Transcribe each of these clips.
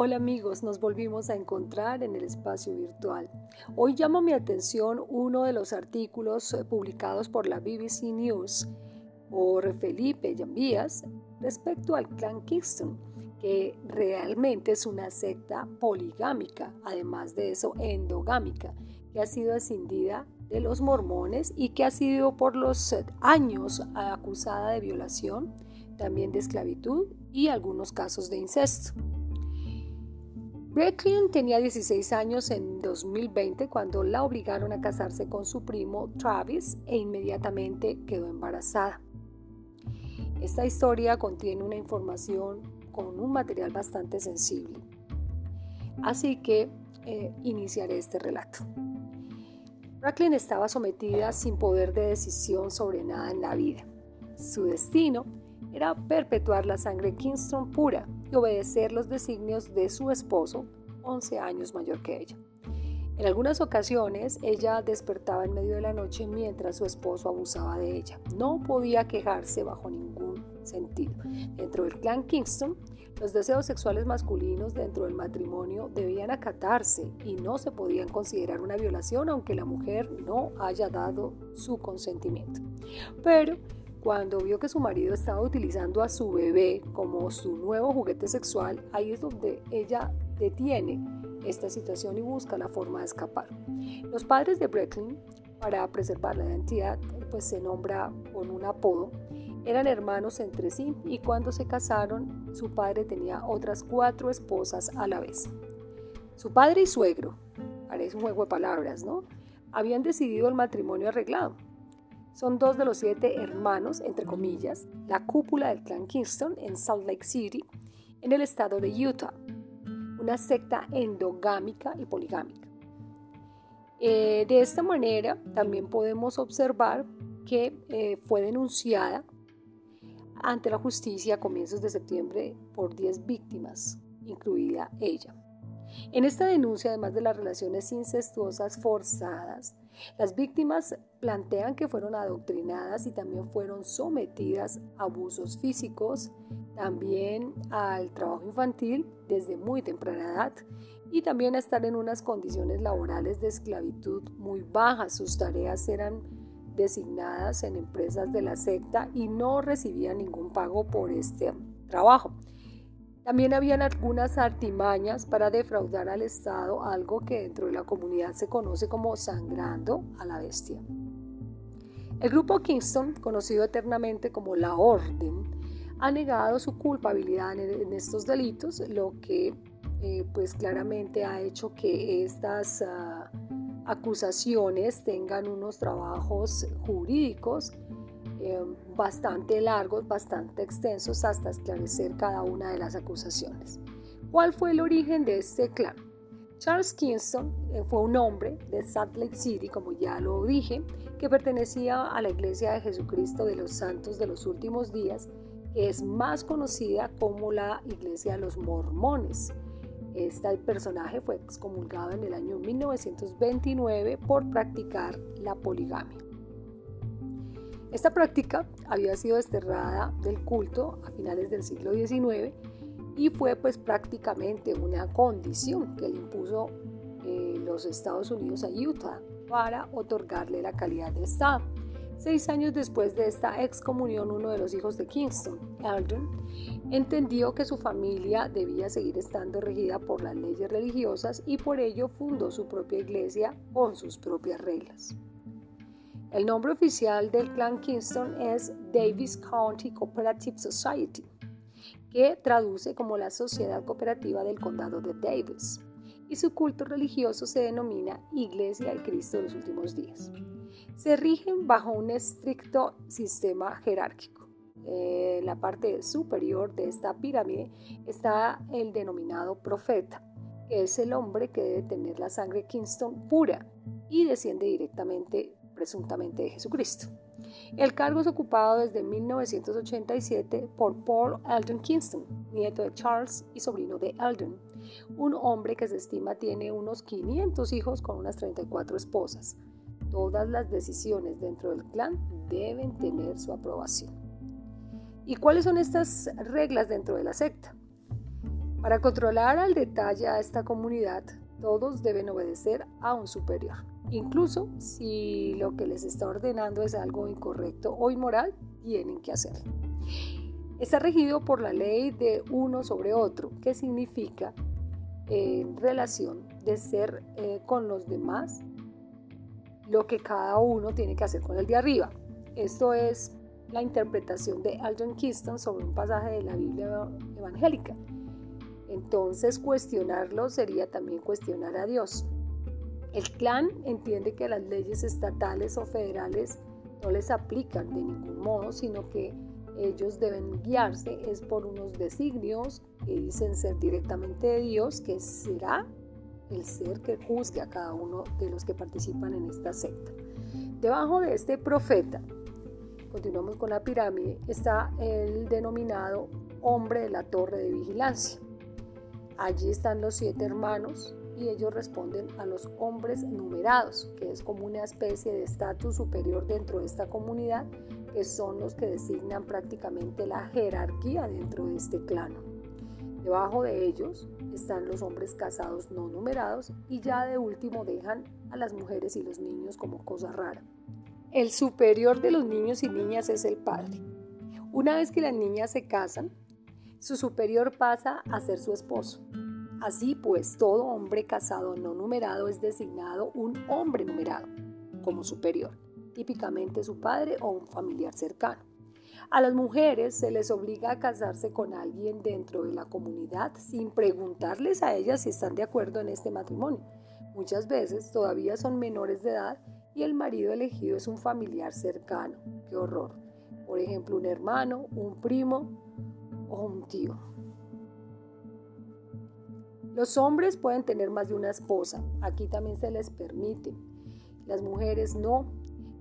Hola amigos, nos volvimos a encontrar en el espacio virtual. Hoy llama mi atención uno de los artículos eh, publicados por la BBC News por Felipe Llambías respecto al clan Kingston, que realmente es una secta poligámica, además de eso endogámica, que ha sido ascendida de los mormones y que ha sido por los años acusada de violación, también de esclavitud y algunos casos de incesto. Brooklyn tenía 16 años en 2020 cuando la obligaron a casarse con su primo Travis e inmediatamente quedó embarazada. Esta historia contiene una información con un material bastante sensible. Así que eh, iniciaré este relato. Brooklyn estaba sometida sin poder de decisión sobre nada en la vida. Su destino perpetuar la sangre Kingston pura y obedecer los designios de su esposo, 11 años mayor que ella. En algunas ocasiones ella despertaba en medio de la noche mientras su esposo abusaba de ella. No podía quejarse bajo ningún sentido. Dentro del clan Kingston, los deseos sexuales masculinos dentro del matrimonio debían acatarse y no se podían considerar una violación aunque la mujer no haya dado su consentimiento. Pero cuando vio que su marido estaba utilizando a su bebé como su nuevo juguete sexual, ahí es donde ella detiene esta situación y busca la forma de escapar. Los padres de Brooklyn, para preservar la identidad, pues se nombra con un apodo, eran hermanos entre sí y cuando se casaron su padre tenía otras cuatro esposas a la vez. Su padre y suegro, parece un juego de palabras, ¿no? Habían decidido el matrimonio arreglado son dos de los siete hermanos, entre comillas, la cúpula del clan Kingston en Salt Lake City, en el estado de Utah, una secta endogámica y poligámica. Eh, de esta manera, también podemos observar que eh, fue denunciada ante la justicia a comienzos de septiembre por 10 víctimas, incluida ella. En esta denuncia, además de las relaciones incestuosas forzadas, las víctimas plantean que fueron adoctrinadas y también fueron sometidas a abusos físicos, también al trabajo infantil desde muy temprana edad y también a estar en unas condiciones laborales de esclavitud muy bajas. Sus tareas eran designadas en empresas de la secta y no recibían ningún pago por este trabajo. También habían algunas artimañas para defraudar al Estado, algo que dentro de la comunidad se conoce como sangrando a la bestia. El grupo Kingston, conocido eternamente como la Orden, ha negado su culpabilidad en estos delitos, lo que eh, pues claramente ha hecho que estas ah, acusaciones tengan unos trabajos jurídicos eh, bastante largos, bastante extensos hasta esclarecer cada una de las acusaciones. ¿Cuál fue el origen de este clan? Charles Kingston eh, fue un hombre de Salt Lake City, como ya lo dije, que pertenecía a la Iglesia de Jesucristo de los Santos de los Últimos Días, es más conocida como la Iglesia de los Mormones. Este personaje fue excomulgado en el año 1929 por practicar la poligamia. Esta práctica había sido desterrada del culto a finales del siglo XIX y fue pues prácticamente una condición que le impuso eh, los Estados Unidos a Utah para otorgarle la calidad de Estado. Seis años después de esta excomunión, uno de los hijos de Kingston, Eldon, entendió que su familia debía seguir estando regida por las leyes religiosas y por ello fundó su propia iglesia con sus propias reglas. El nombre oficial del clan Kingston es Davis County Cooperative Society, que traduce como la Sociedad Cooperativa del Condado de Davis, y su culto religioso se denomina Iglesia del Cristo de los Últimos Días. Se rigen bajo un estricto sistema jerárquico. En la parte superior de esta pirámide está el denominado profeta, que es el hombre que debe tener la sangre Kingston pura y desciende directamente presuntamente de Jesucristo. El cargo es ocupado desde 1987 por Paul Eldon Kingston, nieto de Charles y sobrino de Eldon, un hombre que se estima tiene unos 500 hijos con unas 34 esposas. Todas las decisiones dentro del clan deben tener su aprobación. ¿Y cuáles son estas reglas dentro de la secta? Para controlar al detalle a esta comunidad, todos deben obedecer a un superior, incluso si lo que les está ordenando es algo incorrecto o inmoral, tienen que hacerlo. Está regido por la ley de uno sobre otro, que significa en relación de ser eh, con los demás lo que cada uno tiene que hacer con el de arriba. Esto es la interpretación de Alton Keyston sobre un pasaje de la Biblia evangélica. Entonces cuestionarlo sería también cuestionar a Dios. El clan entiende que las leyes estatales o federales no les aplican de ningún modo, sino que ellos deben guiarse es por unos designios que dicen ser directamente de Dios, que será el ser que juzgue a cada uno de los que participan en esta secta. Debajo de este profeta, continuamos con la pirámide, está el denominado hombre de la torre de vigilancia. Allí están los siete hermanos y ellos responden a los hombres numerados, que es como una especie de estatus superior dentro de esta comunidad, que son los que designan prácticamente la jerarquía dentro de este clan. Debajo de ellos están los hombres casados no numerados y ya de último dejan a las mujeres y los niños como cosa rara. El superior de los niños y niñas es el padre. Una vez que las niñas se casan, su superior pasa a ser su esposo. Así pues, todo hombre casado no numerado es designado un hombre numerado como superior, típicamente su padre o un familiar cercano. A las mujeres se les obliga a casarse con alguien dentro de la comunidad sin preguntarles a ellas si están de acuerdo en este matrimonio. Muchas veces todavía son menores de edad y el marido elegido es un familiar cercano. ¡Qué horror! Por ejemplo, un hermano, un primo o un tío. Los hombres pueden tener más de una esposa, aquí también se les permite. Las mujeres no,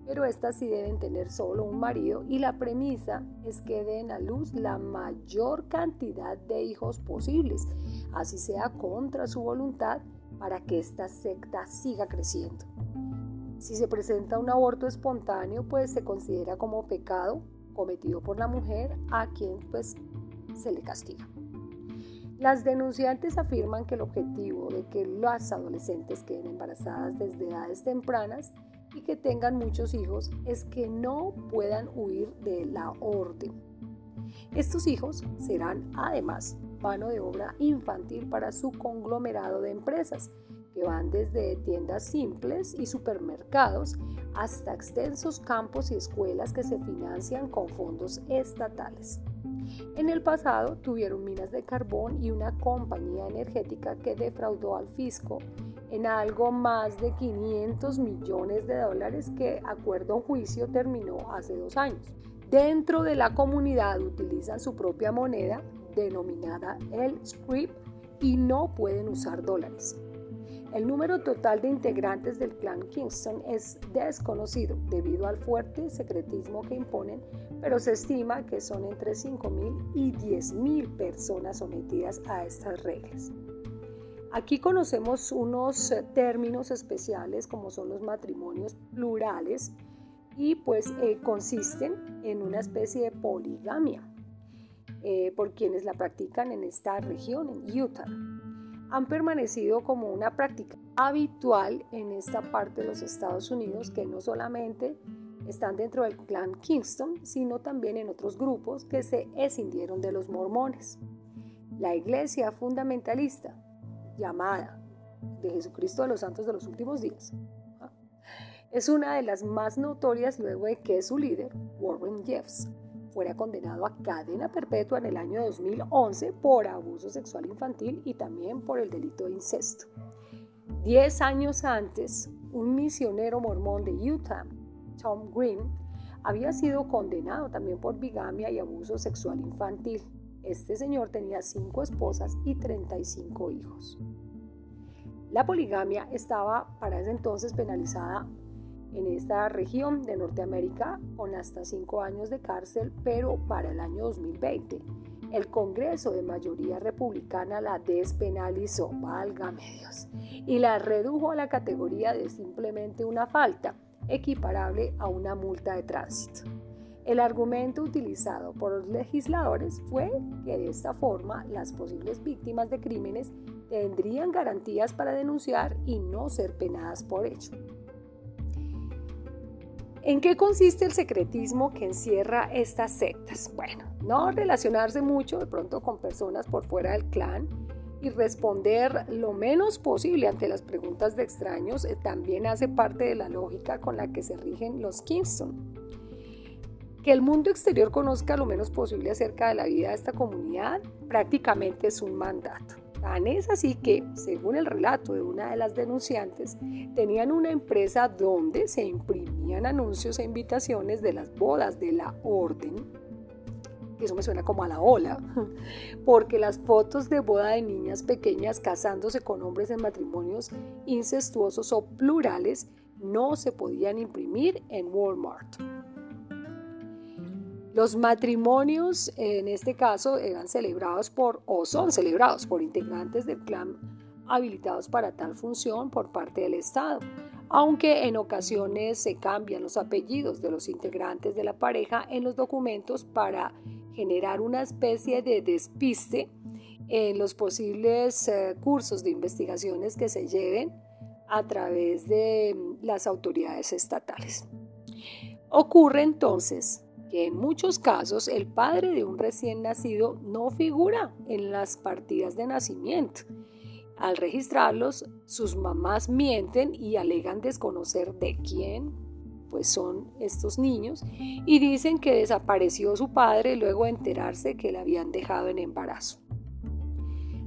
pero estas sí deben tener solo un marido y la premisa es que den a luz la mayor cantidad de hijos posibles, así sea contra su voluntad, para que esta secta siga creciendo. Si se presenta un aborto espontáneo, pues se considera como pecado cometido por la mujer a quien pues se le castiga. Las denunciantes afirman que el objetivo de que las adolescentes queden embarazadas desde edades tempranas y que tengan muchos hijos es que no puedan huir de la orden. Estos hijos serán además mano de obra infantil para su conglomerado de empresas, que van desde tiendas simples y supermercados hasta extensos campos y escuelas que se financian con fondos estatales. En el pasado tuvieron minas de carbón y una compañía energética que defraudó al fisco en algo más de 500 millones de dólares que, acuerdo a juicio, terminó hace dos años. Dentro de la comunidad utilizan su propia moneda denominada el script y no pueden usar dólares. El número total de integrantes del clan Kingston es desconocido debido al fuerte secretismo que imponen, pero se estima que son entre 5.000 y 10.000 personas sometidas a estas reglas. Aquí conocemos unos términos especiales como son los matrimonios plurales y pues eh, consisten en una especie de poligamia eh, por quienes la practican en esta región, en Utah han permanecido como una práctica habitual en esta parte de los Estados Unidos que no solamente están dentro del clan Kingston, sino también en otros grupos que se escindieron de los mormones. La iglesia fundamentalista, llamada de Jesucristo de los Santos de los Últimos Días, es una de las más notorias luego de que su líder, Warren Jeffs, fuera condenado a cadena perpetua en el año 2011 por abuso sexual infantil y también por el delito de incesto. Diez años antes, un misionero mormón de Utah, Tom Green, había sido condenado también por bigamia y abuso sexual infantil. Este señor tenía cinco esposas y 35 hijos. La poligamia estaba para ese entonces penalizada en esta región de Norteamérica con hasta cinco años de cárcel, pero para el año 2020 el Congreso de mayoría republicana la despenalizó, válgame Dios, y la redujo a la categoría de simplemente una falta, equiparable a una multa de tránsito. El argumento utilizado por los legisladores fue que de esta forma las posibles víctimas de crímenes tendrían garantías para denunciar y no ser penadas por ello. ¿En qué consiste el secretismo que encierra estas sectas? Bueno, no relacionarse mucho de pronto con personas por fuera del clan y responder lo menos posible ante las preguntas de extraños eh, también hace parte de la lógica con la que se rigen los Kingston. Que el mundo exterior conozca lo menos posible acerca de la vida de esta comunidad prácticamente es un mandato. Es así que, según el relato de una de las denunciantes, tenían una empresa donde se imprimían anuncios e invitaciones de las bodas de la orden. Eso me suena como a la ola, porque las fotos de boda de niñas pequeñas casándose con hombres en matrimonios incestuosos o plurales no se podían imprimir en Walmart. Los matrimonios, en este caso, eran celebrados por, o son celebrados por integrantes del clan habilitados para tal función por parte del Estado, aunque en ocasiones se cambian los apellidos de los integrantes de la pareja en los documentos para generar una especie de despiste en los posibles eh, cursos de investigaciones que se lleven a través de mm, las autoridades estatales. Ocurre entonces que en muchos casos el padre de un recién nacido no figura en las partidas de nacimiento. Al registrarlos, sus mamás mienten y alegan desconocer de quién pues son estos niños y dicen que desapareció su padre luego de enterarse que le habían dejado en embarazo.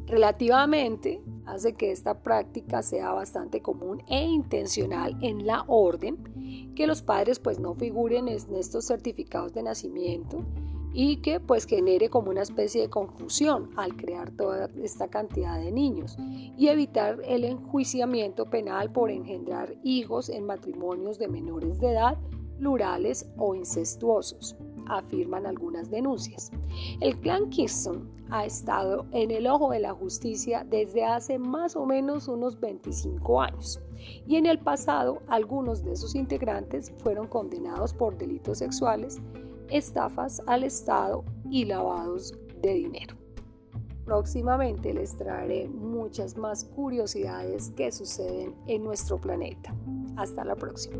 Relativamente, hace que esta práctica sea bastante común e intencional en la orden, que los padres pues no figuren en estos certificados de nacimiento y que pues genere como una especie de confusión al crear toda esta cantidad de niños y evitar el enjuiciamiento penal por engendrar hijos en matrimonios de menores de edad, plurales o incestuosos afirman algunas denuncias. El clan Kingston ha estado en el ojo de la justicia desde hace más o menos unos 25 años y en el pasado algunos de sus integrantes fueron condenados por delitos sexuales, estafas al Estado y lavados de dinero. Próximamente les traeré muchas más curiosidades que suceden en nuestro planeta. Hasta la próxima.